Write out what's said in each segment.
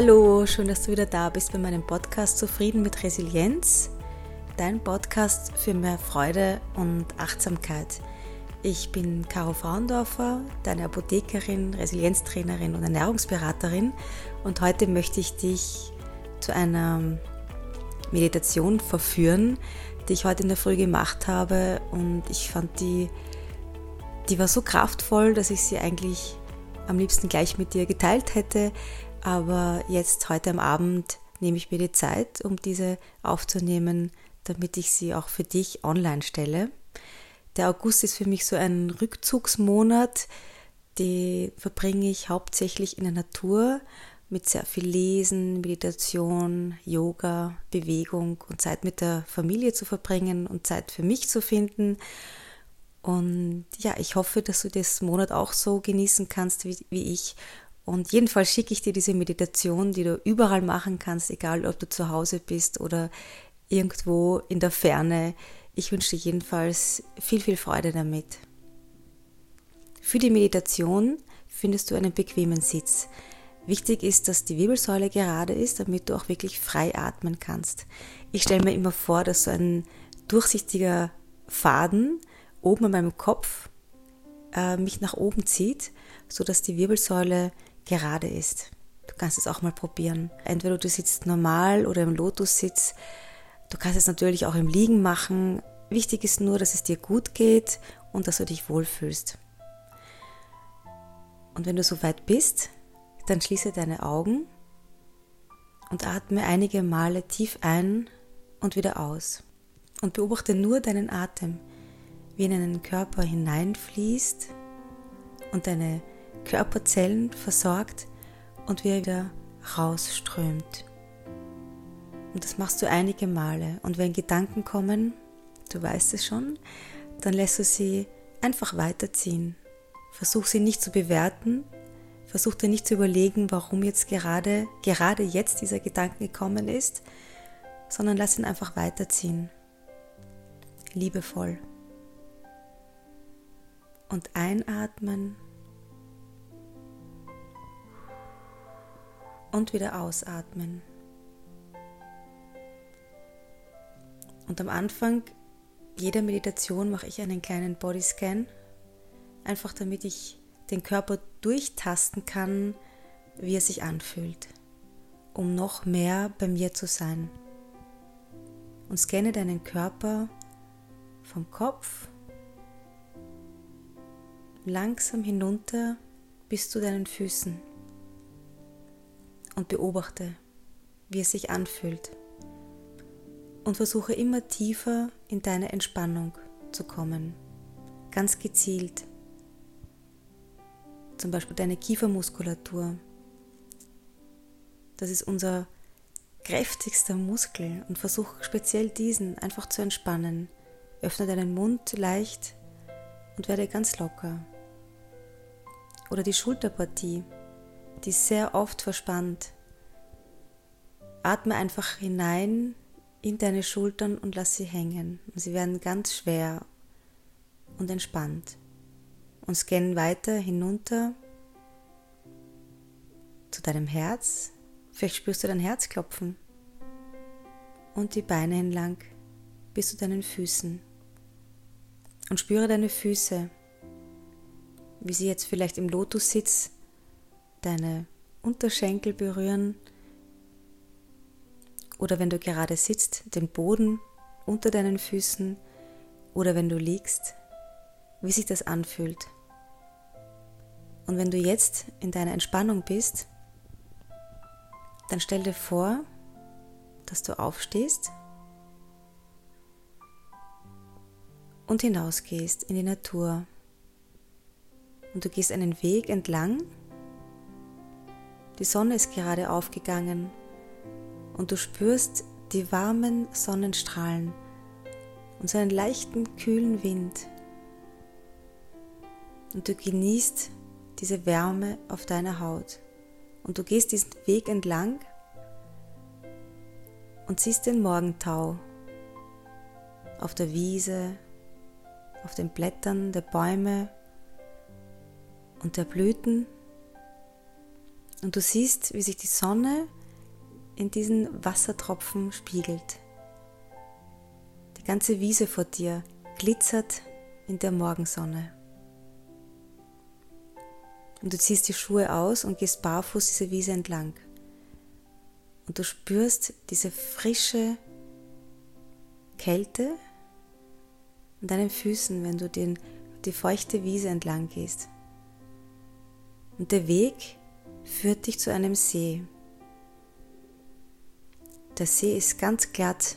Hallo, schön, dass du wieder da bist bei meinem Podcast Zufrieden mit Resilienz, dein Podcast für mehr Freude und Achtsamkeit. Ich bin Caro Frauendorfer, deine Apothekerin, Resilienztrainerin und Ernährungsberaterin. Und heute möchte ich dich zu einer Meditation verführen, die ich heute in der Früh gemacht habe. Und ich fand die, die war so kraftvoll, dass ich sie eigentlich am liebsten gleich mit dir geteilt hätte, aber jetzt heute am Abend nehme ich mir die Zeit, um diese aufzunehmen, damit ich sie auch für dich online stelle. Der August ist für mich so ein Rückzugsmonat, die verbringe ich hauptsächlich in der Natur mit sehr viel Lesen, Meditation, Yoga, Bewegung und Zeit mit der Familie zu verbringen und Zeit für mich zu finden. Und ja, ich hoffe, dass du das Monat auch so genießen kannst wie, wie ich und jedenfalls schicke ich dir diese Meditation, die du überall machen kannst, egal ob du zu Hause bist oder irgendwo in der Ferne. Ich wünsche dir jedenfalls viel, viel Freude damit. Für die Meditation findest du einen bequemen Sitz. Wichtig ist, dass die Wirbelsäule gerade ist, damit du auch wirklich frei atmen kannst. Ich stelle mir immer vor, dass so ein durchsichtiger Faden oben an meinem Kopf äh, mich nach oben zieht, sodass die Wirbelsäule gerade ist. Du kannst es auch mal probieren. Entweder du sitzt normal oder im Lotus-Sitz. Du kannst es natürlich auch im Liegen machen. Wichtig ist nur, dass es dir gut geht und dass du dich wohlfühlst. Und wenn du soweit bist, dann schließe deine Augen und atme einige Male tief ein und wieder aus. Und beobachte nur deinen Atem, wie in deinen Körper hineinfließt und deine Körperzellen versorgt und wie er wieder rausströmt. Und das machst du einige Male. Und wenn Gedanken kommen, du weißt es schon, dann lässt du sie einfach weiterziehen. Versuch sie nicht zu bewerten, versuch dir nicht zu überlegen, warum jetzt gerade, gerade jetzt dieser Gedanke gekommen ist, sondern lass ihn einfach weiterziehen. Liebevoll. Und einatmen und wieder ausatmen. Und am Anfang jeder Meditation mache ich einen kleinen Bodyscan, einfach damit ich den Körper durchtasten kann, wie er sich anfühlt, um noch mehr bei mir zu sein. Und scanne deinen Körper vom Kopf langsam hinunter bis zu deinen Füßen und beobachte, wie es sich anfühlt. Und versuche immer tiefer in deine Entspannung zu kommen. Ganz gezielt. Zum Beispiel deine Kiefermuskulatur. Das ist unser kräftigster Muskel und versuch speziell diesen einfach zu entspannen. Öffne deinen Mund leicht und werde ganz locker. Oder die Schulterpartie die sehr oft verspannt. Atme einfach hinein in deine Schultern und lass sie hängen. sie werden ganz schwer und entspannt. Und scannen weiter hinunter zu deinem Herz. Vielleicht spürst du dein Herz klopfen. Und die Beine entlang bis zu deinen Füßen. Und spüre deine Füße, wie sie jetzt vielleicht im Lotus sitzen deine Unterschenkel berühren oder wenn du gerade sitzt, den Boden unter deinen Füßen oder wenn du liegst, wie sich das anfühlt. Und wenn du jetzt in deiner Entspannung bist, dann stell dir vor, dass du aufstehst und hinausgehst in die Natur. Und du gehst einen Weg entlang die Sonne ist gerade aufgegangen und du spürst die warmen Sonnenstrahlen und so einen leichten, kühlen Wind. Und du genießt diese Wärme auf deiner Haut. Und du gehst diesen Weg entlang und siehst den Morgentau auf der Wiese, auf den Blättern der Bäume und der Blüten Und du siehst, wie sich die Sonne in diesen Wassertropfen spiegelt. Die ganze Wiese vor dir glitzert in der Morgensonne. Und du ziehst die Schuhe aus und gehst barfuß diese Wiese entlang. Und du spürst diese frische Kälte an deinen Füßen, wenn du den, die feuchte Wiese entlang gehst. Und der Weg führt dich zu einem See. Der See ist ganz glatt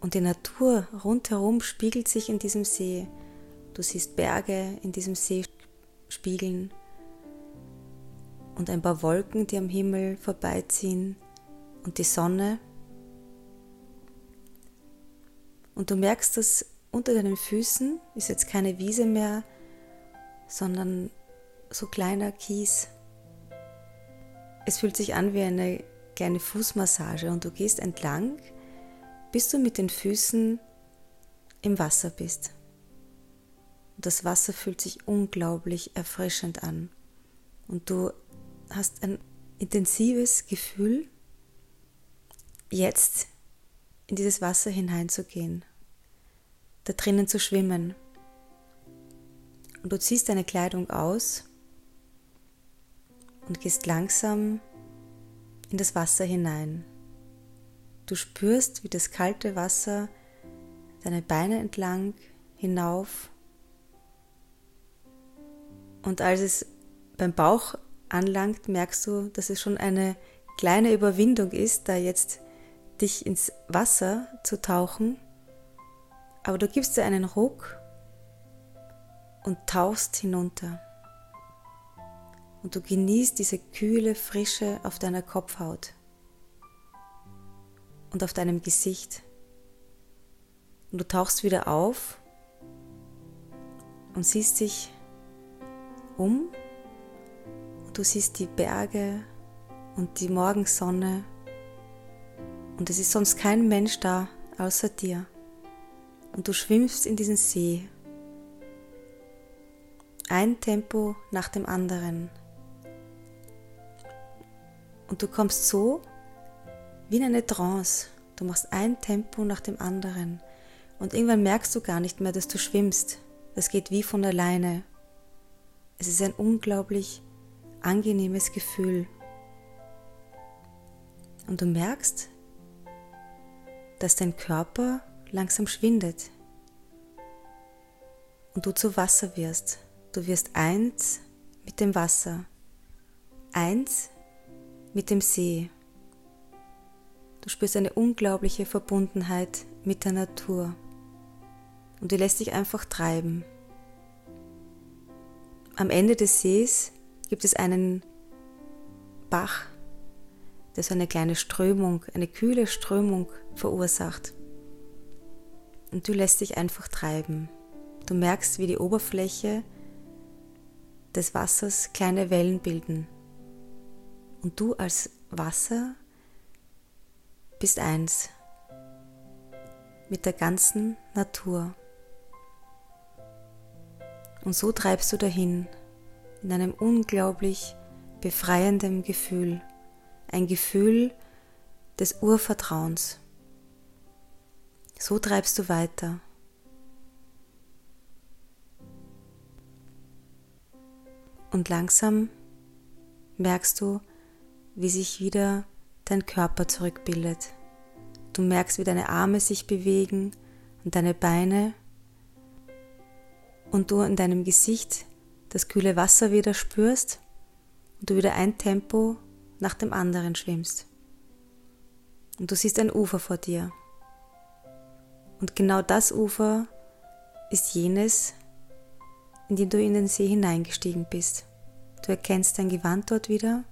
und die Natur rundherum spiegelt sich in diesem See. Du siehst Berge in diesem See spiegeln und ein paar Wolken, die am Himmel vorbeiziehen und die Sonne. Und du merkst, dass unter deinen Füßen ist jetzt keine Wiese mehr, sondern so kleiner Kies. Es fühlt sich an wie eine kleine Fußmassage und du gehst entlang, bis du mit den Füßen im Wasser bist. Und das Wasser fühlt sich unglaublich erfrischend an. Und du hast ein intensives Gefühl, jetzt in dieses Wasser hineinzugehen, da drinnen zu schwimmen. Und du ziehst deine Kleidung aus und gehst langsam in das Wasser hinein. Du spürst, wie das kalte Wasser deine Beine entlang hinauf und als es beim Bauch anlangt, merkst du, dass es schon eine kleine Überwindung ist, da jetzt dich ins Wasser zu tauchen, aber du gibst dir einen Ruck und tauchst hinunter. Und du genießt diese kühle Frische auf deiner Kopfhaut und auf deinem Gesicht. Und du tauchst wieder auf und siehst dich um. Und du siehst die Berge und die Morgensonne und es ist sonst kein Mensch da außer dir. Und du schwimmst in diesen See. Ein Tempo nach dem anderen. Und du kommst so wie in eine Trance. Du machst ein Tempo nach dem anderen. Und irgendwann merkst du gar nicht mehr, dass du schwimmst. Das geht wie von alleine. Es ist ein unglaublich angenehmes Gefühl. Und du merkst, dass dein Körper langsam schwindet und du zu Wasser wirst. Du wirst eins mit dem Wasser, eins mit dem See. Du spürst eine unglaubliche Verbundenheit mit der Natur und du lässt dich einfach treiben. Am Ende des Sees gibt es einen Bach, der so eine kleine Strömung, eine kühle Strömung verursacht. Und du lässt dich einfach treiben. Du merkst, wie die Oberfläche des Wassers kleine Wellen bilden. Und du als Wasser bist eins mit der ganzen Natur. Und so treibst du dahin in einem unglaublich befreienden Gefühl ein Gefühl des Urvertrauens. So treibst du weiter. Und langsam merkst du, wie sich wieder dein Körper zurückbildet. Du merkst, wie deine Arme sich bewegen und deine Beine und du in deinem Gesicht das kühle Wasser wieder spürst und du wieder ein Tempo nach dem anderen schwimmst. Und du siehst ein Ufer vor dir. Und genau das Ufer ist jenes, in dem du in den See hineingestiegen bist. Du erkennst dein Gewand dort wieder,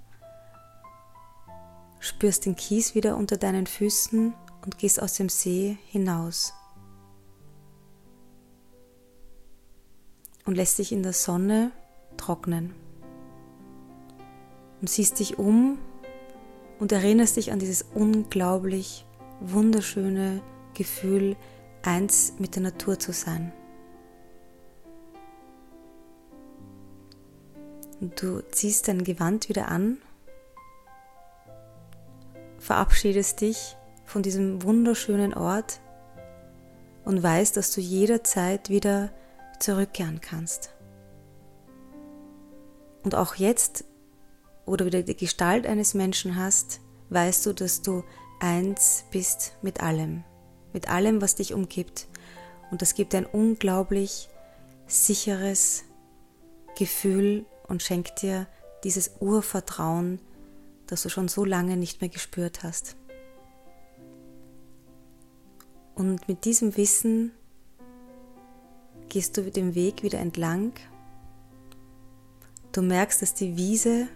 spürst den Kies wieder unter deinen Füßen und gehst aus dem See hinaus. Und lässt dich in der Sonne trocknen und siehst dich um und erinnerst dich an dieses unglaublich wunderschöne Gefühl, eins mit der Natur zu sein. Und du ziehst dein Gewand wieder an verabschiedest dich von diesem wunderschönen Ort und weißt, dass du jederzeit wieder zurückkehren kannst. Und auch jetzt, wo du wieder die Gestalt eines Menschen hast, weißt du, dass du eins bist mit allem, mit allem, was dich umgibt. Und das gibt ein unglaublich sicheres Gefühl und schenkt dir dieses Urvertrauen, das du schon so lange nicht mehr gespürt hast. Und mit diesem Wissen gehst du den Weg wieder entlang. Du merkst, dass die Wiese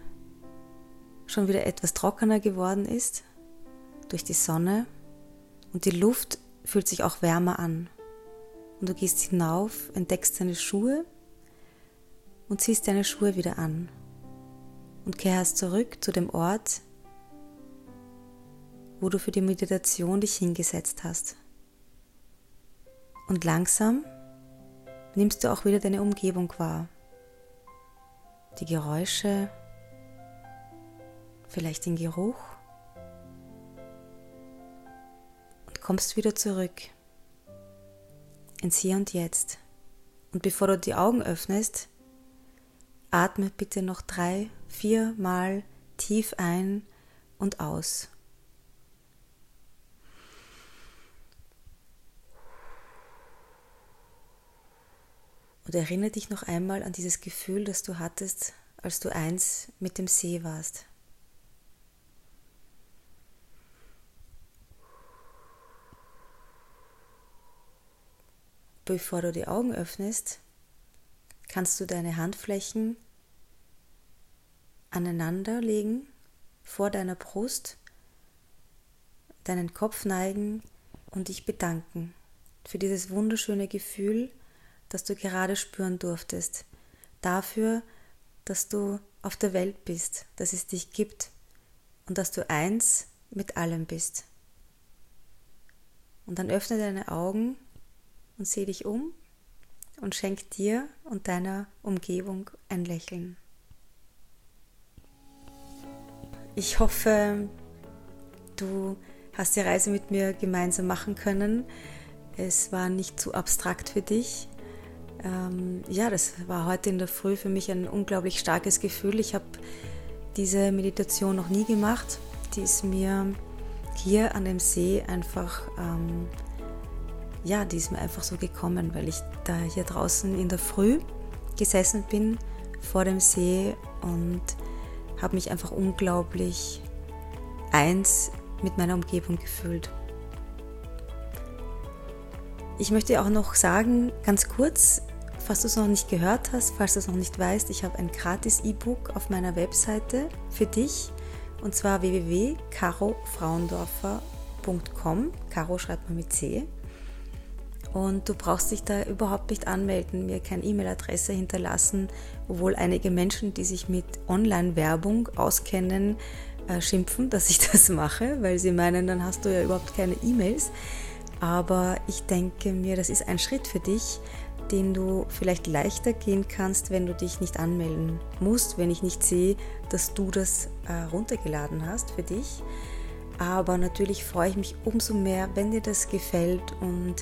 schon wieder etwas trockener geworden ist durch die Sonne und die Luft fühlt sich auch wärmer an. Und du gehst hinauf, entdeckst deine Schuhe und ziehst deine Schuhe wieder an und kehrst zurück zu dem Ort, wo du für die Meditation dich hingesetzt hast. Und langsam nimmst du auch wieder deine Umgebung wahr. Die Geräusche, vielleicht den Geruch und kommst wieder zurück ins Hier und Jetzt. Und bevor du die Augen öffnest, atme bitte noch drei, vier Mal tief ein und aus. Und erinnere dich noch einmal an dieses Gefühl, das du hattest, als du eins mit dem See warst. Bevor du die Augen öffnest, kannst du deine Handflächen aneinander legen vor deiner Brust, deinen Kopf neigen und dich bedanken für dieses wunderschöne Gefühl, das du gerade spüren durftest, dafür, dass du auf der Welt bist, dass es dich gibt und dass du eins mit allem bist. Und dann öffne deine Augen und sieh dich um und schenk dir und deiner Umgebung ein Lächeln. Ich hoffe, du hast die Reise mit mir gemeinsam machen können. Es war nicht zu abstrakt für dich. Ähm, ja, das war heute in der Früh für mich ein unglaublich starkes Gefühl. Ich habe diese Meditation noch nie gemacht. Die ist mir hier an dem See einfach ähm, ja, die ist mir einfach so gekommen, weil ich da hier draußen in der Früh gesessen bin vor dem See und habe mich einfach unglaublich eins mit meiner Umgebung gefühlt. Ich möchte auch noch sagen, ganz kurz, falls du es noch nicht gehört hast, falls du es noch nicht weißt, ich habe ein gratis E-Book auf meiner Webseite für dich und zwar www.carofrauendorfer.com. Caro schreibt man mit C. Und du brauchst dich da überhaupt nicht anmelden, mir keine E-Mail-Adresse hinterlassen, obwohl einige Menschen, die sich mit Online-Werbung auskennen, äh, schimpfen, dass ich das mache, weil sie meinen, dann hast du ja überhaupt keine E-Mails. Aber ich denke mir, das ist ein Schritt für dich, den du vielleicht leichter gehen kannst, wenn du dich nicht anmelden musst, wenn ich nicht sehe, dass du das äh, runtergeladen hast für dich. Aber natürlich freue ich mich umso mehr, wenn dir das gefällt und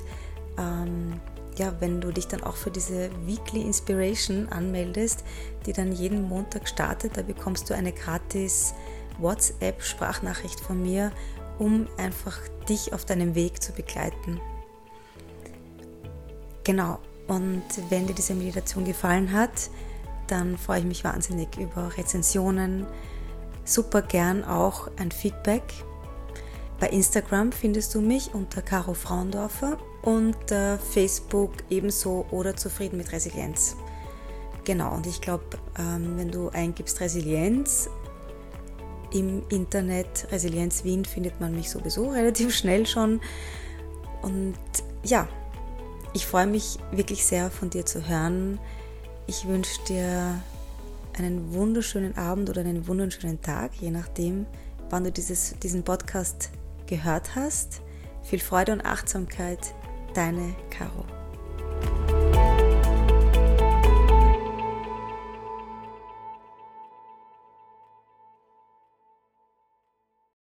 ähm, ja, wenn du dich dann auch für diese Weekly Inspiration anmeldest, die dann jeden Montag startet, da bekommst du eine gratis WhatsApp-Sprachnachricht von mir, um einfach dich auf deinem Weg zu begleiten. Genau, und wenn dir diese Meditation gefallen hat, dann freue ich mich wahnsinnig über Rezensionen, super gern auch ein Feedback. Bei Instagram findest du mich unter Caro Frauendorfer und äh, Facebook ebenso oder zufrieden mit Resilienz. Genau, und ich glaube, ähm, wenn du eingibst Resilienz im Internet, Resilienz Wien, findet man mich sowieso relativ schnell schon. Und ja, ich freue mich wirklich sehr von dir zu hören. Ich wünsche dir einen wunderschönen Abend oder einen wunderschönen Tag, je nachdem, wann du dieses, diesen Podcast gehört hast. Viel Freude und Achtsamkeit Deine Caro.